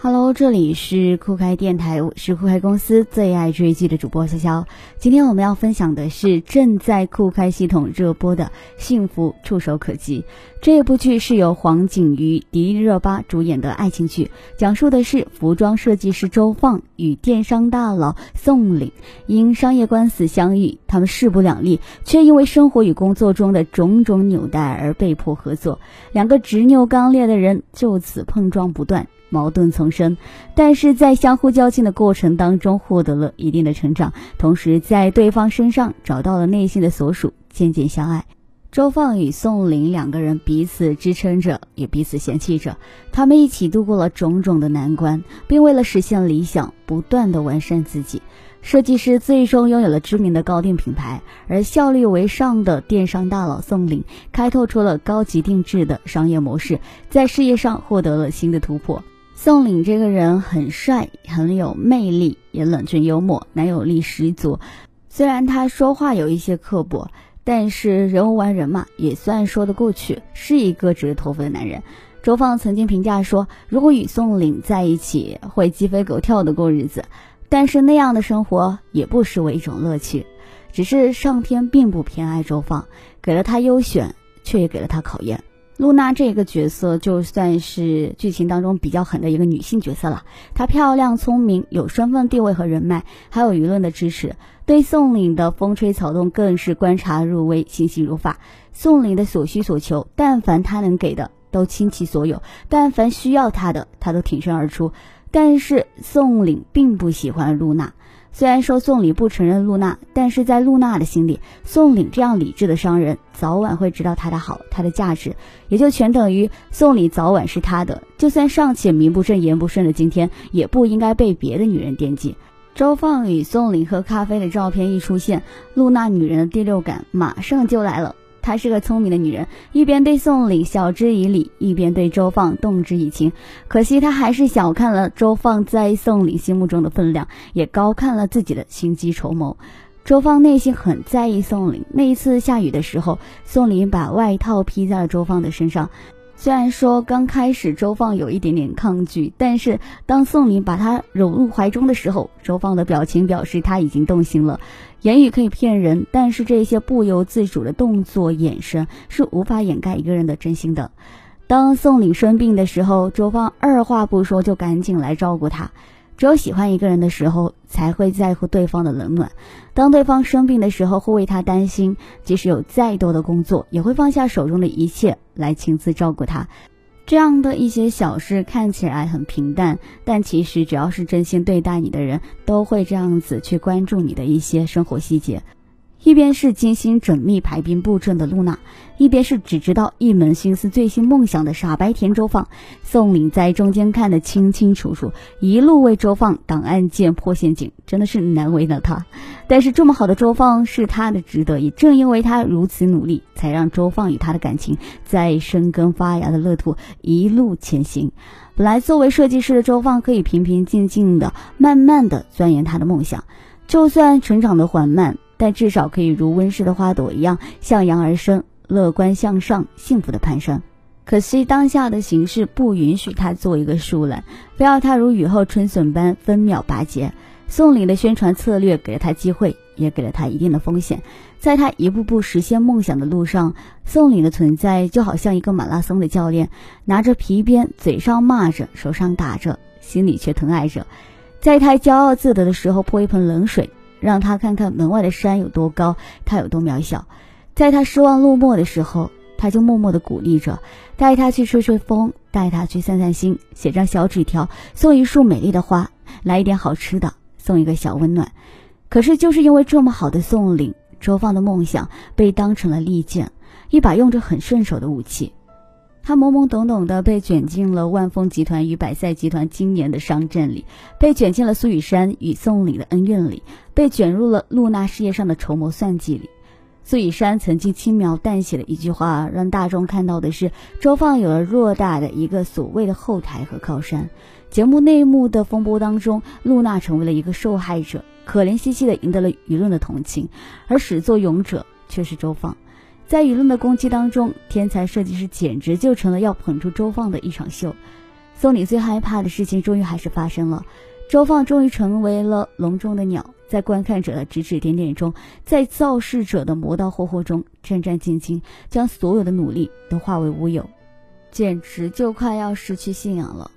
Hello，这里是酷开电台，我是酷开公司最爱追剧的主播潇潇。今天我们要分享的是正在酷开系统热播的《幸福触手可及》这部剧，是由黄景瑜、迪丽热巴主演的爱情剧，讲述的是服装设计师周放与电商大佬宋凛因商业官司相遇，他们势不两立，却因为生活与工作中的种种纽带而被迫合作。两个执拗刚烈的人就此碰撞不断。矛盾从生，但是在相互较劲的过程当中，获得了一定的成长，同时在对方身上找到了内心的所属，渐渐相爱。周放与宋林两个人彼此支撑着，也彼此嫌弃着，他们一起度过了种种的难关，并为了实现理想，不断的完善自己。设计师最终拥有了知名的高定品牌，而效率为上的电商大佬宋林开拓出了高级定制的商业模式，在事业上获得了新的突破。宋岭这个人很帅，很有魅力，也冷峻幽默，男友力十足。虽然他说话有一些刻薄，但是人无完人嘛，也算说得过去，是一个值得托付的男人。周放曾经评价说，如果与宋岭在一起，会鸡飞狗跳的过日子，但是那样的生活也不失为一种乐趣。只是上天并不偏爱周放，给了他优选，却也给了他考验。露娜这个角色就算是剧情当中比较狠的一个女性角色了。她漂亮、聪明，有身份地位和人脉，还有舆论的支持。对宋凛的风吹草动更是观察入微、心细如发。宋凛的所需所求，但凡他能给的，都倾其所有；但凡需要他的，他都挺身而出。但是宋凛并不喜欢露娜。虽然说宋礼不承认露娜，但是在露娜的心里，宋礼这样理智的商人，早晚会知道他的好，他的价值，也就全等于宋礼早晚是他的。就算尚且名不正言不顺的今天，也不应该被别的女人惦记。周放与宋礼喝咖啡的照片一出现，露娜女人的第六感马上就来了。她是个聪明的女人，一边对宋礼晓之以理，一边对周放动之以情。可惜她还是小看了周放在宋礼心目中的分量，也高看了自己的心机筹谋。周放内心很在意宋礼。那一次下雨的时候，宋礼把外套披在了周放的身上。虽然说刚开始周放有一点点抗拒，但是当宋林把他搂入怀中的时候，周放的表情表示他已经动心了。言语可以骗人，但是这些不由自主的动作、眼神是无法掩盖一个人的真心的。当宋林生病的时候，周放二话不说就赶紧来照顾他。只有喜欢一个人的时候，才会在乎对方的冷暖。当对方生病的时候，会为他担心；即使有再多的工作，也会放下手中的一切来亲自照顾他。这样的一些小事看起来很平淡，但其实只要是真心对待你的人，都会这样子去关注你的一些生活细节。一边是精心缜密排兵布阵的露娜，一边是只知道一门心思追星梦想的傻白甜周放。宋凛在中间看得清清楚楚，一路为周放挡案件破陷阱，真的是难为了他。但是这么好的周放是他的值得，也正因为他如此努力，才让周放与他的感情在生根发芽的乐土一路前行。本来作为设计师的周放可以平平静静的、慢慢的钻研他的梦想，就算成长的缓慢。但至少可以如温室的花朵一样向阳而生，乐观向上，幸福的攀升。可惜当下的形势不允许他做一个树懒，非要他如雨后春笋般分秒拔节。宋岭的宣传策略给了他机会，也给了他一定的风险。在他一步步实现梦想的路上，宋岭的存在就好像一个马拉松的教练，拿着皮鞭，嘴上骂着，手上打着，心里却疼爱着。在他骄傲自得的时候，泼一盆冷水。让他看看门外的山有多高，他有多渺小。在他失望落寞的时候，他就默默的鼓励着，带他去吹吹风，带他去散散心，写张小纸条，送一束美丽的花，来一点好吃的，送一个小温暖。可是就是因为这么好的送礼，周放的梦想被当成了利剑，一把用着很顺手的武器。他懵懵懂懂的被卷进了万丰集团与百赛集团今年的商战里，被卷进了苏雨山与宋礼的恩怨里，被卷入了露娜事业上的筹谋算计里。苏雨山曾经轻描淡写的一句话，让大众看到的是周放有了偌大的一个所谓的后台和靠山。节目内幕的风波当中，露娜成为了一个受害者，可怜兮兮的赢得了舆论的同情，而始作俑者却是周放。在舆论的攻击当中，天才设计师简直就成了要捧出周放的一场秀。宋礼最害怕的事情终于还是发生了，周放终于成为了笼中的鸟，在观看者的指指点点中，在造势者的磨刀霍霍中，战战兢兢，将所有的努力都化为乌有，简直就快要失去信仰了。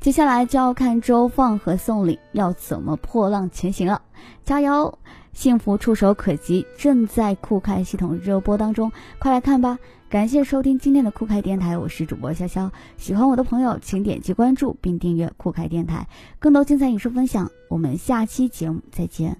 接下来就要看周放和宋凛要怎么破浪前行了，加油！幸福触手可及，正在酷开系统热播当中，快来看吧！感谢收听今天的酷开电台，我是主播潇潇。喜欢我的朋友，请点击关注并订阅酷开电台，更多精彩影视分享。我们下期节目再见。